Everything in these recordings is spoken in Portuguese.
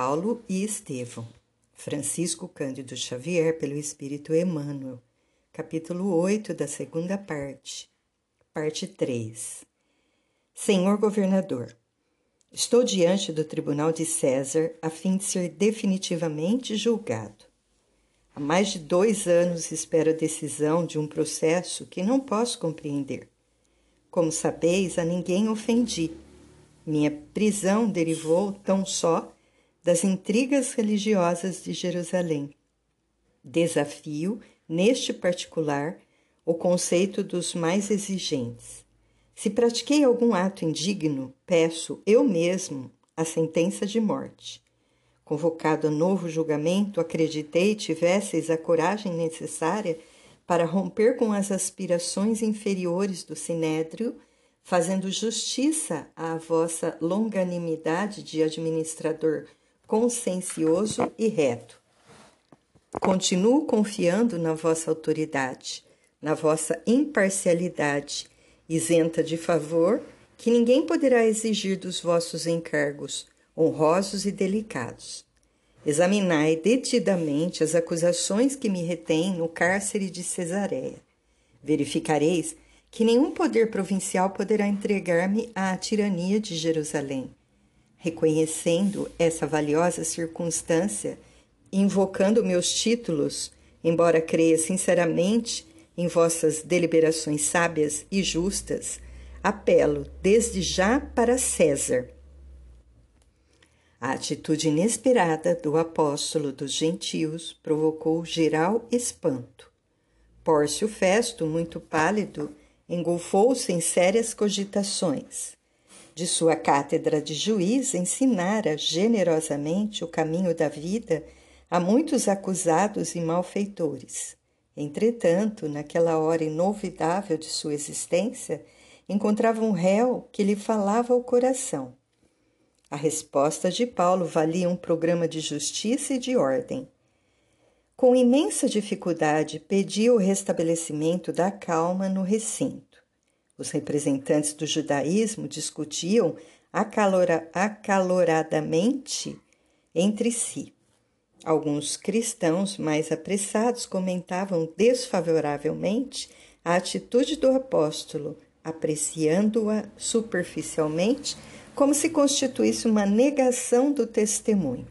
Paulo e Estevão. Francisco Cândido Xavier, pelo Espírito Emmanuel. Capítulo 8 da segunda parte. Parte 3. Senhor Governador, estou diante do Tribunal de César a fim de ser definitivamente julgado. Há mais de dois anos espero a decisão de um processo que não posso compreender. Como sabeis, a ninguém ofendi minha prisão derivou tão só das intrigas religiosas de Jerusalém. Desafio, neste particular, o conceito dos mais exigentes. Se pratiquei algum ato indigno, peço eu mesmo a sentença de morte. Convocado a novo julgamento, acreditei tivesseis a coragem necessária para romper com as aspirações inferiores do sinédrio fazendo justiça à vossa longanimidade de administrador consciencioso e reto. Continuo confiando na vossa autoridade, na vossa imparcialidade, isenta de favor, que ninguém poderá exigir dos vossos encargos, honrosos e delicados. Examinai detidamente as acusações que me retêm no cárcere de Cesareia. Verificareis que nenhum poder provincial poderá entregar-me à tirania de Jerusalém. Reconhecendo essa valiosa circunstância, invocando meus títulos, embora creia sinceramente em vossas deliberações sábias e justas, apelo desde já para César. A atitude inesperada do apóstolo dos gentios provocou geral espanto. Pórcio Festo, muito pálido, engolfou-se em sérias cogitações. De sua cátedra de juiz, ensinara generosamente o caminho da vida a muitos acusados e malfeitores. Entretanto, naquela hora inovidável de sua existência, encontrava um réu que lhe falava ao coração. A resposta de Paulo valia um programa de justiça e de ordem. Com imensa dificuldade, pediu o restabelecimento da calma no recinto. Os representantes do judaísmo discutiam acalora, acaloradamente entre si. Alguns cristãos mais apressados comentavam desfavoravelmente a atitude do apóstolo, apreciando-a superficialmente como se constituísse uma negação do testemunho.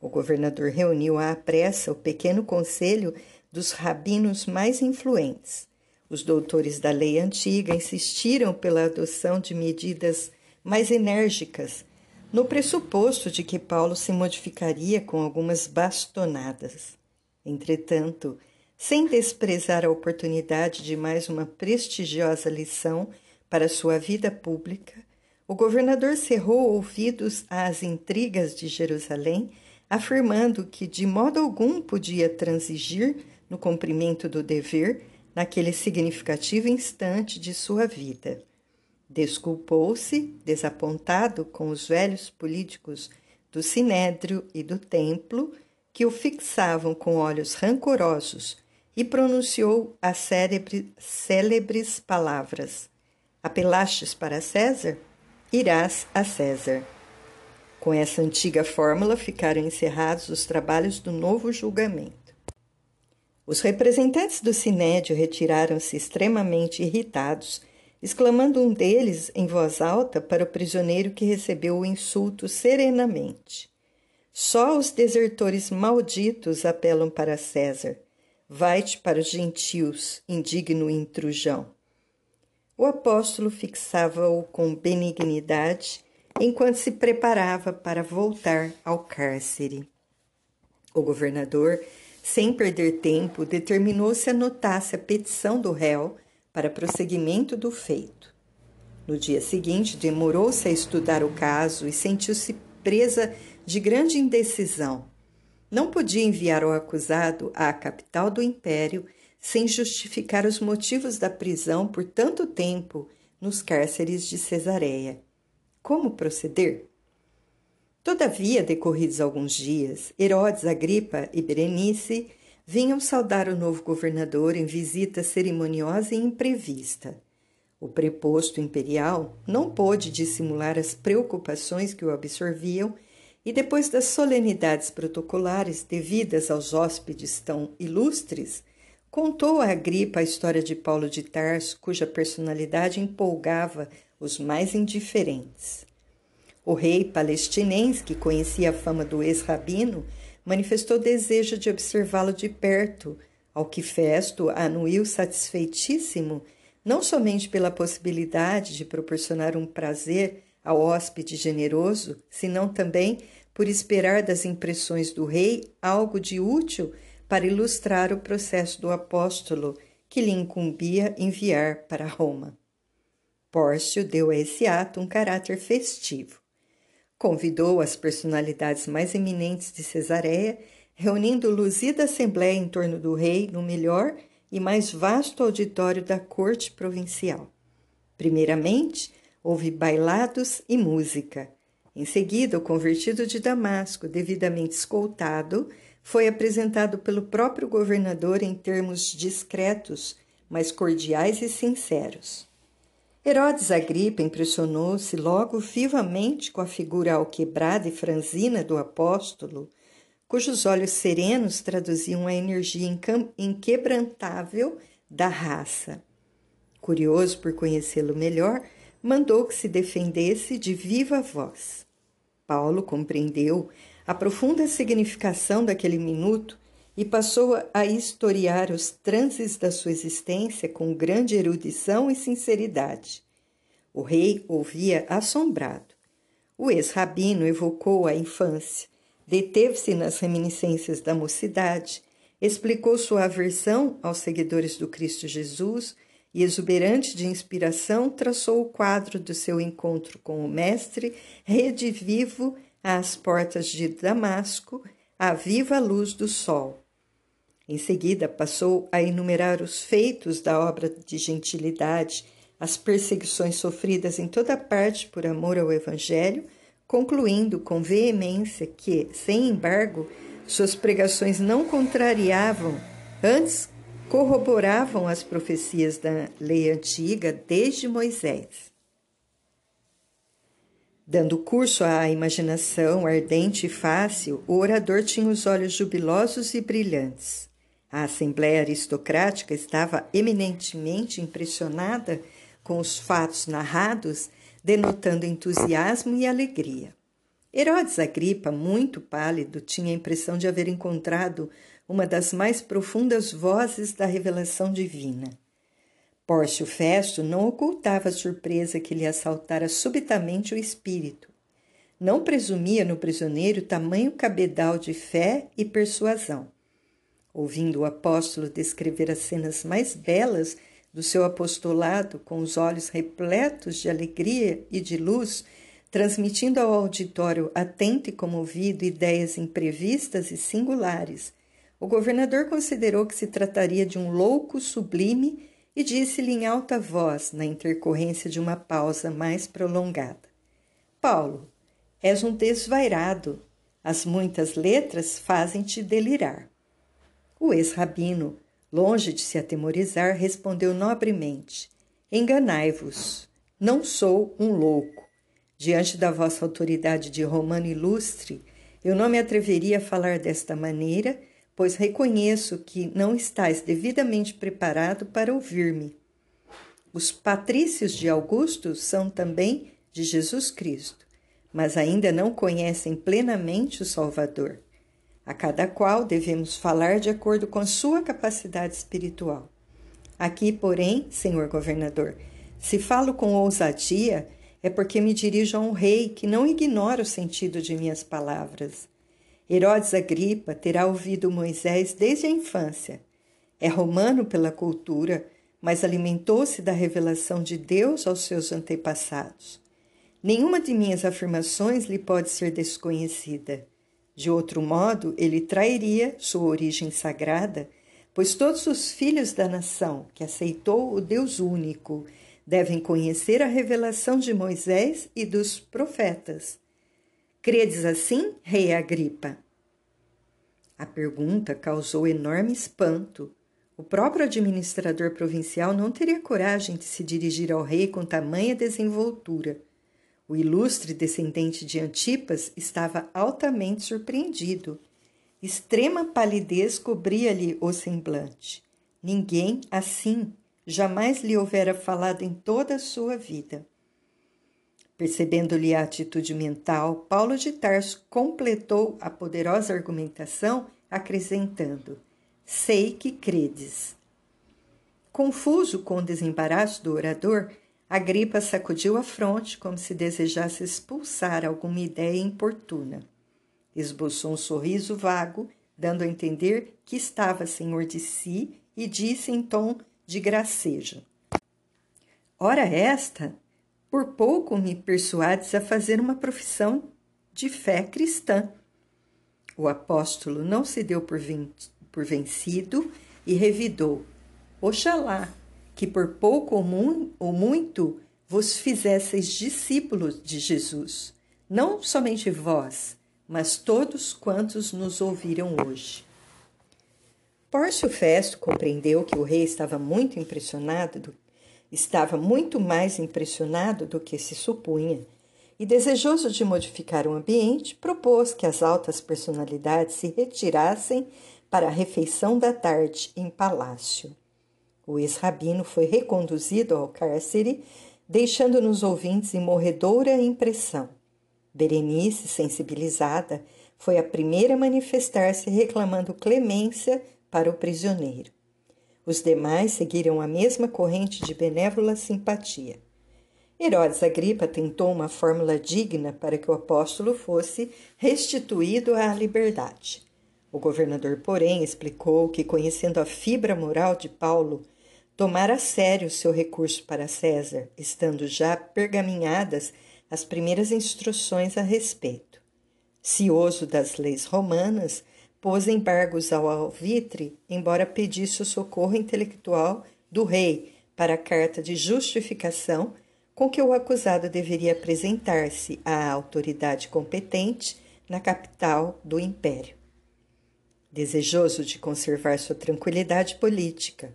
O governador reuniu à pressa o pequeno conselho dos rabinos mais influentes. Os doutores da lei antiga insistiram pela adoção de medidas mais enérgicas, no pressuposto de que Paulo se modificaria com algumas bastonadas. Entretanto, sem desprezar a oportunidade de mais uma prestigiosa lição para sua vida pública, o governador cerrou ouvidos às intrigas de Jerusalém afirmando que de modo algum podia transigir no cumprimento do dever naquele significativo instante de sua vida. Desculpou-se, desapontado com os velhos políticos do Sinédrio e do Templo, que o fixavam com olhos rancorosos, e pronunciou as célebre, célebres palavras: Apelastes para César? Irás a César. Com essa antiga fórmula ficaram encerrados os trabalhos do novo julgamento. Os representantes do Sinédio retiraram-se extremamente irritados, exclamando um deles em voz alta para o prisioneiro que recebeu o insulto serenamente. Só os desertores malditos apelam para César. Vai-te para os gentios, indigno intrujão. O apóstolo fixava-o com benignidade enquanto se preparava para voltar ao cárcere. O governador, sem perder tempo, determinou se anotasse a petição do réu para prosseguimento do feito. No dia seguinte, demorou-se a estudar o caso e sentiu-se presa de grande indecisão. Não podia enviar o acusado à capital do império sem justificar os motivos da prisão por tanto tempo nos cárceres de Cesareia. Como proceder? Todavia, decorridos alguns dias, Herodes, Agripa e Berenice vinham saudar o novo governador em visita cerimoniosa e imprevista. O preposto imperial não pôde dissimular as preocupações que o absorviam e depois das solenidades protocolares devidas aos hóspedes tão ilustres, contou a Agripa a história de Paulo de Tarso, cuja personalidade empolgava os mais indiferentes. O rei palestinense, que conhecia a fama do ex-rabino, manifestou desejo de observá-lo de perto, ao que Festo anuiu satisfeitíssimo, não somente pela possibilidade de proporcionar um prazer ao hóspede generoso, senão também por esperar das impressões do rei algo de útil para ilustrar o processo do apóstolo que lhe incumbia enviar para Roma. Pórcio deu a esse ato um caráter festivo. Convidou as personalidades mais eminentes de Cesareia, reunindo luzida assembléia em torno do rei no melhor e mais vasto auditório da corte provincial. Primeiramente, houve bailados e música. Em seguida, o convertido de Damasco, devidamente escoltado, foi apresentado pelo próprio governador em termos discretos, mas cordiais e sinceros. Herodes Agripa impressionou-se logo vivamente com a figura alquebrada e franzina do apóstolo, cujos olhos serenos traduziam a energia inquebrantável da raça. Curioso por conhecê-lo melhor, mandou que se defendesse de viva voz. Paulo compreendeu a profunda significação daquele minuto e passou a historiar os transes da sua existência com grande erudição e sinceridade. O rei ouvia assombrado. O ex-rabino evocou a infância, deteve-se nas reminiscências da mocidade, explicou sua aversão aos seguidores do Cristo Jesus e, exuberante de inspiração, traçou o quadro do seu encontro com o Mestre, redivivo às portas de Damasco, à viva luz do sol em seguida, passou a enumerar os feitos da obra de gentilidade, as perseguições sofridas em toda parte por amor ao Evangelho, concluindo com veemência que, sem embargo, suas pregações não contrariavam, antes corroboravam as profecias da lei antiga desde Moisés. Dando curso à imaginação ardente e fácil, o orador tinha os olhos jubilosos e brilhantes. A Assembleia Aristocrática estava eminentemente impressionada com os fatos narrados, denotando entusiasmo e alegria. Herodes Agripa, muito pálido, tinha a impressão de haver encontrado uma das mais profundas vozes da revelação divina. Pórcio Festo não ocultava a surpresa que lhe assaltara subitamente o espírito. Não presumia no prisioneiro tamanho cabedal de fé e persuasão. Ouvindo o apóstolo descrever as cenas mais belas do seu apostolado, com os olhos repletos de alegria e de luz, transmitindo ao auditório atento e comovido ideias imprevistas e singulares, o governador considerou que se trataria de um louco sublime e disse-lhe em alta voz, na intercorrência de uma pausa mais prolongada: Paulo, és um desvairado. As muitas letras fazem-te delirar. O ex-rabino, longe de se atemorizar, respondeu nobremente: Enganai-vos, não sou um louco. Diante da vossa autoridade de romano ilustre, eu não me atreveria a falar desta maneira, pois reconheço que não estáis devidamente preparado para ouvir-me. Os patrícios de Augusto são também de Jesus Cristo, mas ainda não conhecem plenamente o Salvador. A cada qual devemos falar de acordo com a sua capacidade espiritual. Aqui, porém, senhor governador, se falo com ousadia, é porque me dirijo a um rei que não ignora o sentido de minhas palavras. Herodes Agripa terá ouvido Moisés desde a infância. É romano pela cultura, mas alimentou-se da revelação de Deus aos seus antepassados. Nenhuma de minhas afirmações lhe pode ser desconhecida. De outro modo, ele trairia sua origem sagrada, pois todos os filhos da nação que aceitou o Deus único devem conhecer a revelação de Moisés e dos profetas. Credes assim, rei Agripa? A pergunta causou enorme espanto. O próprio administrador provincial não teria coragem de se dirigir ao rei com tamanha desenvoltura. O ilustre descendente de Antipas estava altamente surpreendido. Extrema palidez cobria-lhe o semblante. Ninguém assim jamais lhe houvera falado em toda a sua vida. Percebendo-lhe a atitude mental, Paulo de Tarso completou a poderosa argumentação, acrescentando: Sei que credes. Confuso com o desembaraço do orador, Agripa sacudiu a fronte como se desejasse expulsar alguma ideia importuna. Esboçou um sorriso vago, dando a entender que estava senhor de si, e disse em tom de gracejo: Ora, esta, por pouco me persuades a fazer uma profissão de fé cristã. O apóstolo não se deu por, por vencido e revidou: Oxalá que por pouco ou, mu ou muito vos fizesseis discípulos de Jesus, não somente vós, mas todos quantos nos ouviram hoje. Pórcio Festo compreendeu que o rei estava muito impressionado, do, estava muito mais impressionado do que se supunha, e desejoso de modificar o ambiente, propôs que as altas personalidades se retirassem para a refeição da tarde em palácio. O ex-rabino foi reconduzido ao cárcere, deixando nos ouvintes imorredoura impressão. Berenice, sensibilizada, foi a primeira a manifestar-se reclamando clemência para o prisioneiro. Os demais seguiram a mesma corrente de benévola simpatia. Herodes Agripa tentou uma fórmula digna para que o apóstolo fosse restituído à liberdade. O governador, porém, explicou que, conhecendo a fibra moral de Paulo, tomara a sério seu recurso para César, estando já pergaminhadas as primeiras instruções a respeito. Cioso das leis romanas, pôs embargos ao alvitre, embora pedisse o socorro intelectual do rei para a carta de justificação com que o acusado deveria apresentar-se à autoridade competente na capital do império. Desejoso de conservar sua tranquilidade política,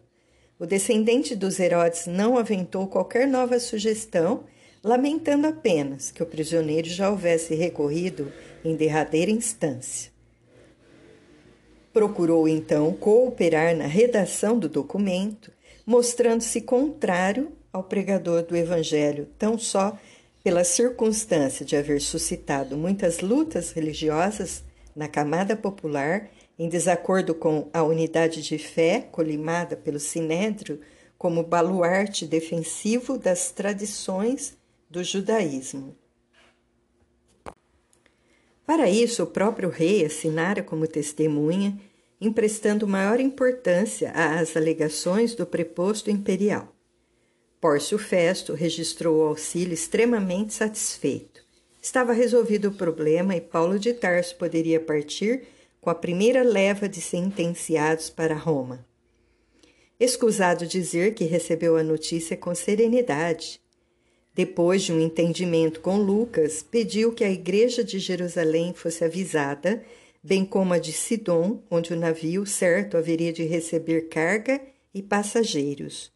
o descendente dos Herodes não aventou qualquer nova sugestão, lamentando apenas que o prisioneiro já houvesse recorrido em derradeira instância. Procurou então cooperar na redação do documento, mostrando-se contrário ao pregador do Evangelho, tão só pela circunstância de haver suscitado muitas lutas religiosas na camada popular em desacordo com a unidade de fé colimada pelo Sinédrio como baluarte defensivo das tradições do judaísmo. Para isso, o próprio rei assinara como testemunha, emprestando maior importância às alegações do preposto imperial. Pórcio Festo registrou o auxílio extremamente satisfeito. Estava resolvido o problema e Paulo de Tarso poderia partir com a primeira leva de sentenciados para Roma. Escusado dizer que recebeu a notícia com serenidade. Depois de um entendimento com Lucas, pediu que a igreja de Jerusalém fosse avisada, bem como a de Sidom, onde o navio certo haveria de receber carga e passageiros.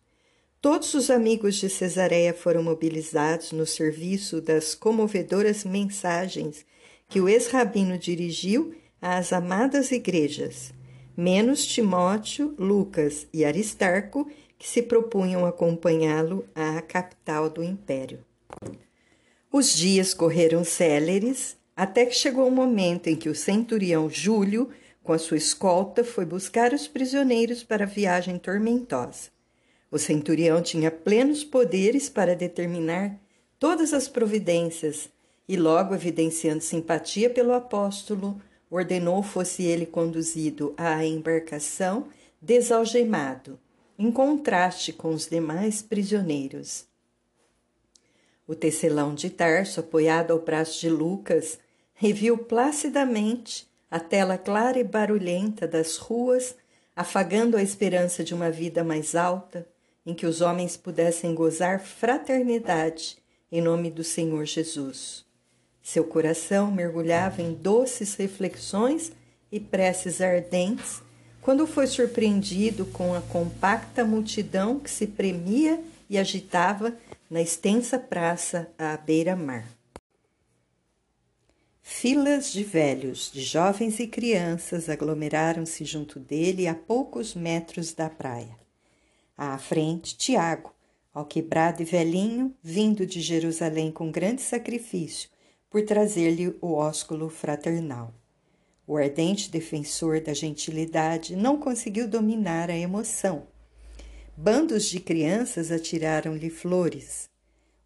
Todos os amigos de Cesareia foram mobilizados no serviço das comovedoras mensagens que o ex-rabino dirigiu às amadas igrejas, menos Timóteo, Lucas e Aristarco, que se propunham acompanhá-lo à capital do império. Os dias correram céleres, até que chegou o momento em que o centurião Júlio, com a sua escolta, foi buscar os prisioneiros para a viagem tormentosa. O centurião tinha plenos poderes para determinar todas as providências e, logo evidenciando simpatia pelo apóstolo, ordenou fosse ele conduzido à embarcação desalgemado, em contraste com os demais prisioneiros. O tecelão de Tarso, apoiado ao braço de Lucas, reviu placidamente a tela clara e barulhenta das ruas, afagando a esperança de uma vida mais alta, em que os homens pudessem gozar fraternidade em nome do Senhor Jesus. Seu coração mergulhava em doces reflexões e preces ardentes quando foi surpreendido com a compacta multidão que se premia e agitava na extensa praça à beira-mar. Filas de velhos, de jovens e crianças aglomeraram-se junto dele a poucos metros da praia. À frente, Tiago, alquebrado e velhinho, vindo de Jerusalém com grande sacrifício, por trazer-lhe o ósculo fraternal. O ardente defensor da gentilidade não conseguiu dominar a emoção. Bandos de crianças atiraram-lhe flores.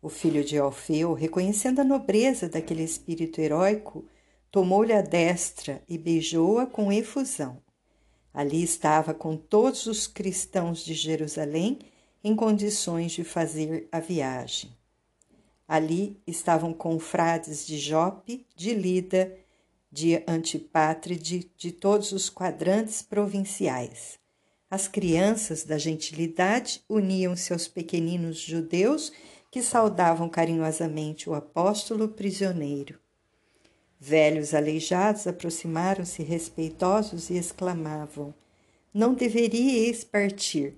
O filho de Alfeu, reconhecendo a nobreza daquele espírito heróico, tomou-lhe a destra e beijou-a com efusão. Ali estava com todos os cristãos de Jerusalém em condições de fazer a viagem. Ali estavam confrades de Jope, de Lida, de Antipátride, de todos os quadrantes provinciais. As crianças da gentilidade uniam-se aos pequeninos judeus que saudavam carinhosamente o apóstolo prisioneiro. Velhos aleijados aproximaram-se respeitosos e exclamavam: Não deveríeis partir.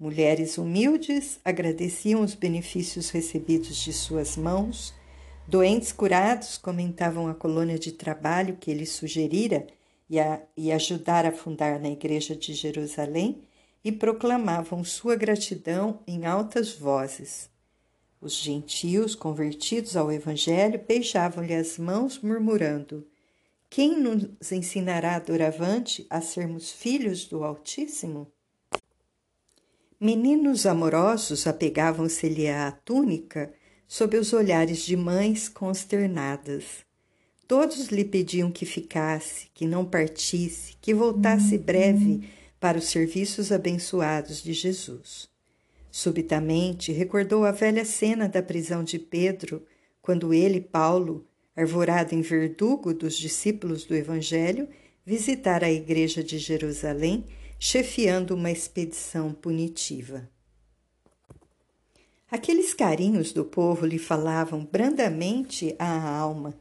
Mulheres humildes agradeciam os benefícios recebidos de suas mãos. Doentes curados comentavam a colônia de trabalho que ele sugerira e, a, e ajudar a fundar na igreja de Jerusalém e proclamavam sua gratidão em altas vozes. Os gentios convertidos ao Evangelho beijavam-lhe as mãos, murmurando: Quem nos ensinará doravante a sermos filhos do Altíssimo? Meninos amorosos apegavam-se-lhe à túnica sob os olhares de mães consternadas. Todos lhe pediam que ficasse, que não partisse, que voltasse breve para os serviços abençoados de Jesus. Subitamente recordou a velha cena da prisão de Pedro, quando ele, Paulo, arvorado em verdugo dos discípulos do Evangelho, visitara a igreja de Jerusalém chefiando uma expedição punitiva. Aqueles carinhos do povo lhe falavam brandamente à alma,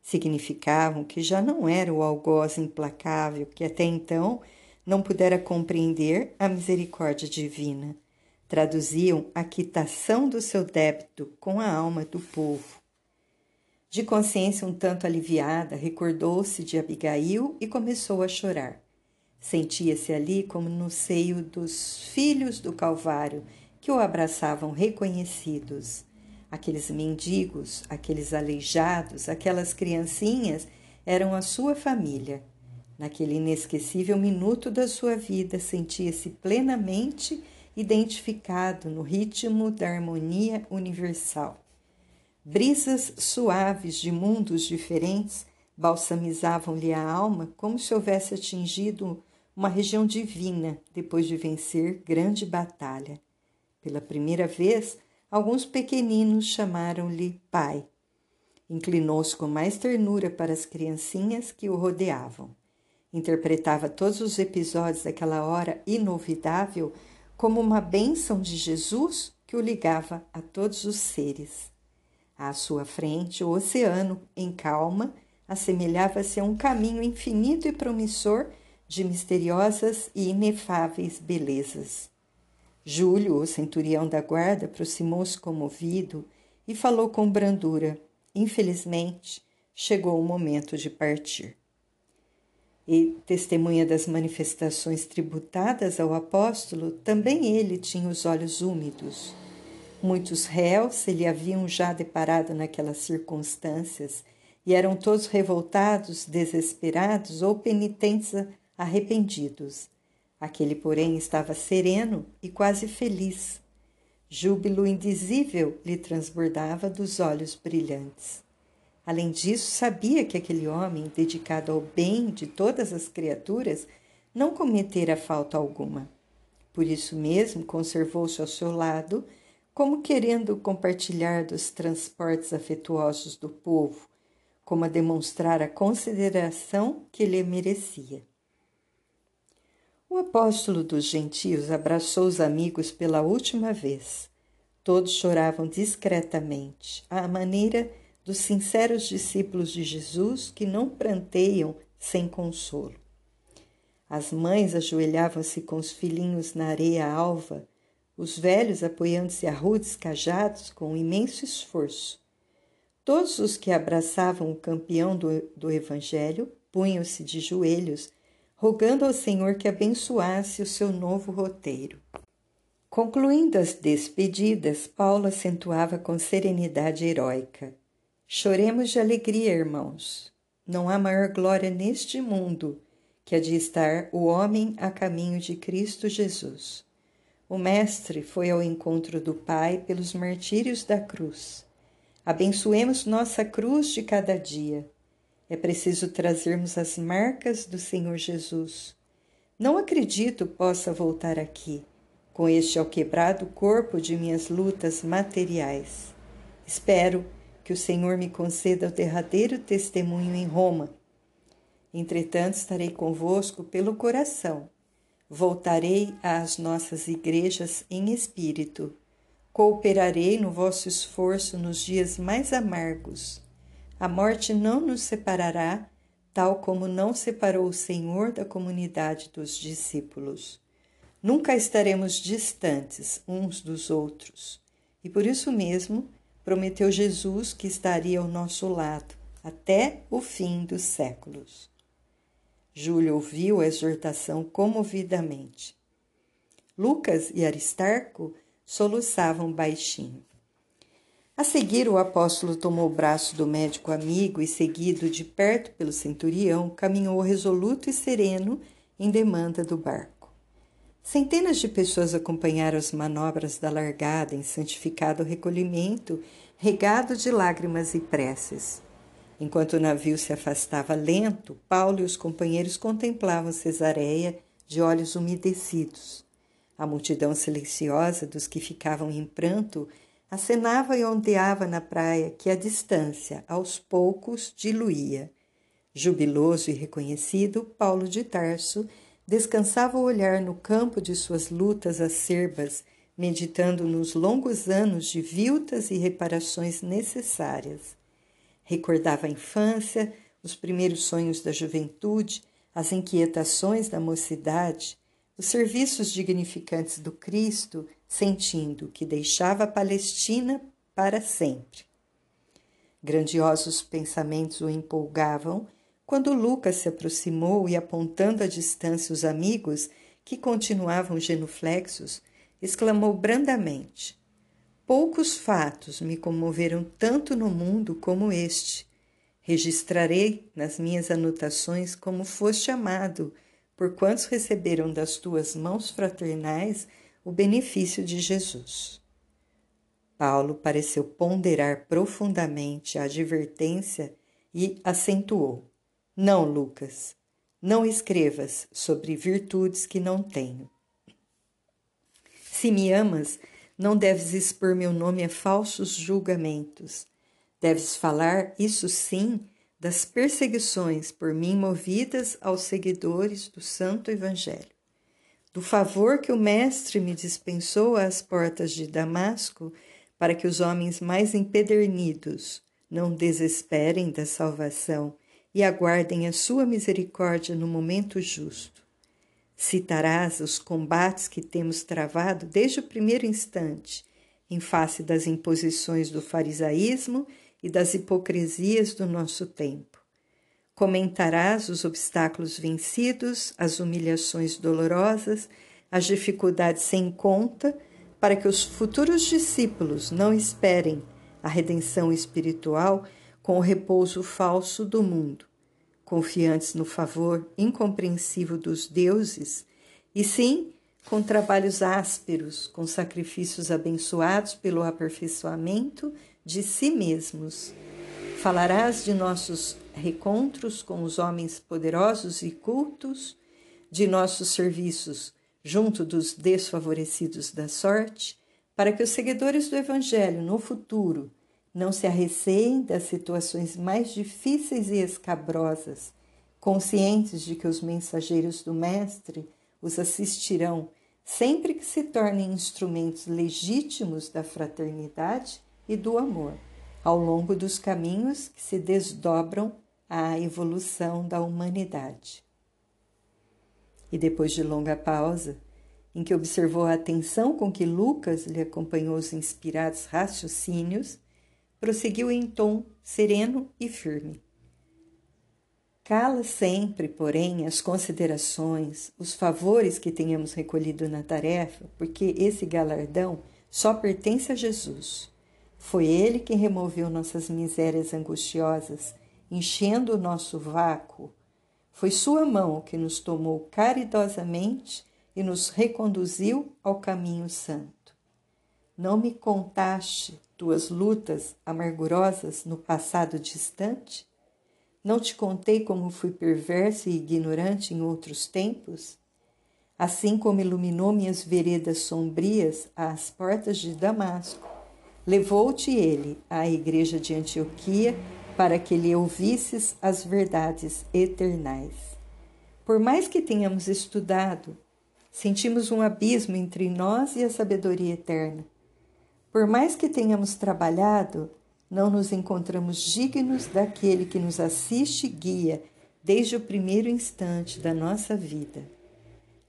significavam que já não era o algoz implacável que até então não pudera compreender a misericórdia divina. Traduziam a quitação do seu débito com a alma do povo. De consciência um tanto aliviada, recordou-se de Abigail e começou a chorar. Sentia-se ali como no seio dos filhos do Calvário que o abraçavam reconhecidos. Aqueles mendigos, aqueles aleijados, aquelas criancinhas eram a sua família. Naquele inesquecível minuto da sua vida, sentia-se plenamente identificado no ritmo da harmonia universal. Brisas suaves de mundos diferentes balsamizavam-lhe a alma como se houvesse atingido uma região divina depois de vencer grande batalha. Pela primeira vez, alguns pequeninos chamaram-lhe pai. Inclinou-se com mais ternura para as criancinhas que o rodeavam. Interpretava todos os episódios daquela hora inovidável como uma bênção de Jesus que o ligava a todos os seres. À sua frente, o oceano, em calma, assemelhava-se a um caminho infinito e promissor de misteriosas e inefáveis belezas. Júlio, o centurião da guarda, aproximou-se comovido e falou com brandura. Infelizmente, chegou o momento de partir. E, testemunha das manifestações tributadas ao apóstolo, também ele tinha os olhos úmidos. Muitos réus se lhe haviam já deparado naquelas circunstâncias e eram todos revoltados, desesperados ou penitentes arrependidos. Aquele, porém, estava sereno e quase feliz. Júbilo indizível lhe transbordava dos olhos brilhantes. Além disso, sabia que aquele homem, dedicado ao bem de todas as criaturas, não cometera falta alguma. Por isso mesmo, conservou-se ao seu lado, como querendo compartilhar dos transportes afetuosos do povo, como a demonstrar a consideração que lhe merecia. O apóstolo dos gentios abraçou os amigos pela última vez. Todos choravam discretamente, à maneira dos sinceros discípulos de Jesus que não pranteiam sem consolo. As mães ajoelhavam-se com os filhinhos na areia alva, os velhos apoiando-se a rudes cajados com imenso esforço. Todos os que abraçavam o campeão do, do Evangelho punham-se de joelhos, rogando ao Senhor que abençoasse o seu novo roteiro. Concluindo as despedidas, Paulo acentuava com serenidade heróica: Choremos de alegria, irmãos. Não há maior glória neste mundo que a de estar o homem a caminho de Cristo Jesus. O Mestre foi ao encontro do Pai pelos martírios da cruz. Abençoemos nossa cruz de cada dia. É preciso trazermos as marcas do Senhor Jesus. Não acredito possa voltar aqui, com este alquebrado corpo de minhas lutas materiais. Espero que o Senhor me conceda o derradeiro testemunho em Roma. Entretanto, estarei convosco pelo coração. Voltarei às nossas igrejas em espírito Cooperarei no vosso esforço nos dias mais amargos. A morte não nos separará, tal como não separou o Senhor da comunidade dos discípulos. Nunca estaremos distantes uns dos outros. E por isso mesmo prometeu Jesus que estaria ao nosso lado até o fim dos séculos. Júlio ouviu a exortação comovidamente. Lucas e Aristarco soluçavam baixinho. A seguir, o apóstolo tomou o braço do médico amigo e, seguido de perto pelo centurião, caminhou resoluto e sereno em demanda do barco. Centenas de pessoas acompanharam as manobras da largada em santificado recolhimento, regado de lágrimas e preces. Enquanto o navio se afastava lento, Paulo e os companheiros contemplavam Cesareia de olhos umedecidos. A multidão silenciosa dos que ficavam em pranto acenava e ondeava na praia que a distância, aos poucos, diluía. Jubiloso e reconhecido, Paulo de Tarso descansava o olhar no campo de suas lutas acerbas, meditando nos longos anos de viltas e reparações necessárias. Recordava a infância, os primeiros sonhos da juventude, as inquietações da mocidade, os serviços dignificantes do Cristo, sentindo que deixava a Palestina para sempre. Grandiosos pensamentos o empolgavam quando Lucas se aproximou e, apontando à distância os amigos que continuavam genuflexos, exclamou brandamente: Poucos fatos me comoveram tanto no mundo como este. Registrarei nas minhas anotações como foste amado por quantos receberam das tuas mãos fraternais o benefício de Jesus. Paulo pareceu ponderar profundamente a advertência e acentuou: Não, Lucas, não escrevas sobre virtudes que não tenho. Se me amas, não deves expor meu nome a falsos julgamentos. Deves falar, isso sim, das perseguições por mim movidas aos seguidores do Santo Evangelho, do favor que o Mestre me dispensou às portas de Damasco, para que os homens mais empedernidos não desesperem da salvação e aguardem a sua misericórdia no momento justo. Citarás os combates que temos travado desde o primeiro instante, em face das imposições do farisaísmo e das hipocrisias do nosso tempo. Comentarás os obstáculos vencidos, as humilhações dolorosas, as dificuldades sem conta, para que os futuros discípulos não esperem a redenção espiritual com o repouso falso do mundo, confiantes no favor incompreensível dos deuses, e sim com trabalhos ásperos, com sacrifícios abençoados pelo aperfeiçoamento de si mesmos. Falarás de nossos recontros com os homens poderosos e cultos, de nossos serviços junto dos desfavorecidos da sorte, para que os seguidores do Evangelho no futuro não se arreceiem das situações mais difíceis e escabrosas, conscientes de que os mensageiros do Mestre os assistirão sempre que se tornem instrumentos legítimos da fraternidade e do amor, ao longo dos caminhos que se desdobram à evolução da humanidade. E depois de longa pausa, em que observou a atenção com que Lucas lhe acompanhou os inspirados raciocínios, prosseguiu em tom sereno e firme. Cala sempre, porém, as considerações, os favores que tenhamos recolhido na tarefa, porque esse galardão só pertence a Jesus. Foi Ele quem removeu nossas misérias angustiosas, enchendo o nosso vácuo. Foi Sua mão que nos tomou caridosamente e nos reconduziu ao caminho santo. Não me contaste tuas lutas amargurosas no passado distante? Não te contei como fui perverso e ignorante em outros tempos? Assim como iluminou minhas veredas sombrias às portas de Damasco, levou-te ele à igreja de Antioquia para que lhe ouvisses as verdades eternais. Por mais que tenhamos estudado, sentimos um abismo entre nós e a sabedoria eterna. Por mais que tenhamos trabalhado, não nos encontramos dignos daquele que nos assiste e guia desde o primeiro instante da nossa vida.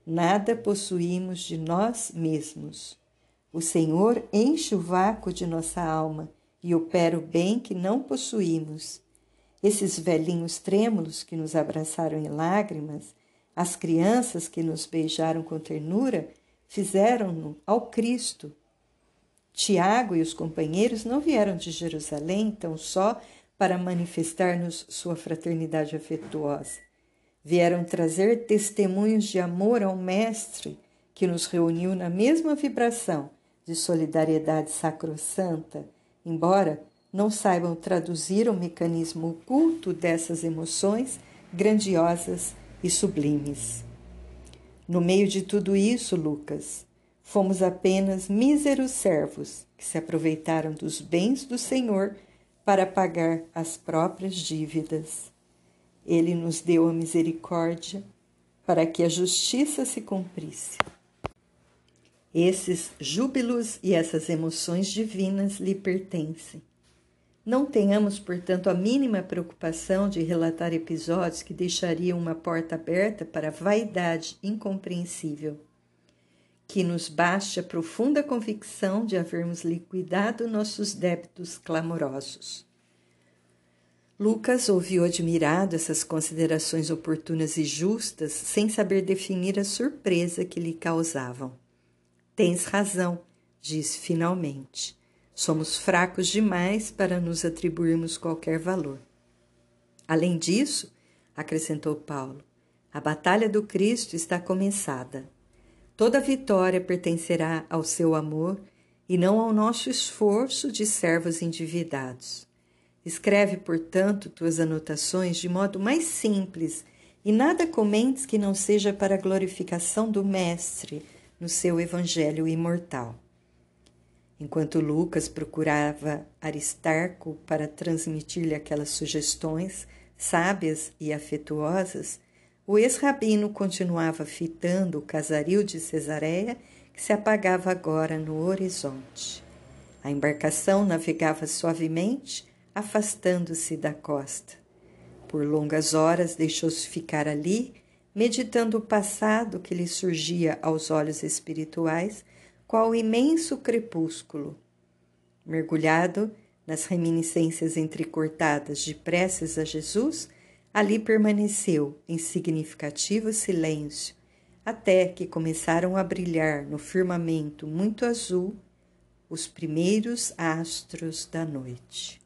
Nada possuímos de nós mesmos. O Senhor enche o vácuo de nossa alma e opera o bem que não possuímos. Esses velhinhos trêmulos que nos abraçaram em lágrimas, as crianças que nos beijaram com ternura, fizeram-no ao Cristo Tiago e os companheiros não vieram de Jerusalém tão só para manifestar-nos sua fraternidade afetuosa. Vieram trazer testemunhos de amor ao Mestre que nos reuniu na mesma vibração de solidariedade sacrossanta, embora não saibam traduzir o mecanismo oculto dessas emoções grandiosas e sublimes. No meio de tudo isso, Lucas, Fomos apenas míseros servos que se aproveitaram dos bens do Senhor para pagar as próprias dívidas. Ele nos deu a misericórdia para que a justiça se cumprisse. Esses júbilos e essas emoções divinas lhe pertencem. Não tenhamos, portanto, a mínima preocupação de relatar episódios que deixariam uma porta aberta para a vaidade incompreensível que nos baste a profunda convicção de havermos liquidado nossos débitos clamorosos. Lucas ouviu admirado essas considerações oportunas e justas, sem saber definir a surpresa que lhe causavam. Tens razão, disse finalmente. Somos fracos demais para nos atribuirmos qualquer valor. Além disso, acrescentou Paulo, a batalha do Cristo está começada. Toda vitória pertencerá ao seu amor e não ao nosso esforço de servos endividados. Escreve, portanto, tuas anotações de modo mais simples e nada comentes que não seja para a glorificação do Mestre no seu Evangelho imortal. Enquanto Lucas procurava Aristarco para transmitir-lhe aquelas sugestões sábias e afetuosas, o ex-rabino continuava fitando o casaril de Cesareia, que se apagava agora no horizonte. A embarcação navegava suavemente, afastando-se da costa. Por longas horas deixou-se ficar ali, meditando o passado que lhe surgia aos olhos espirituais, qual imenso crepúsculo. Mergulhado nas reminiscências entrecortadas de preces a Jesus, Ali permaneceu em significativo silêncio, até que começaram a brilhar no firmamento muito azul os primeiros astros da noite.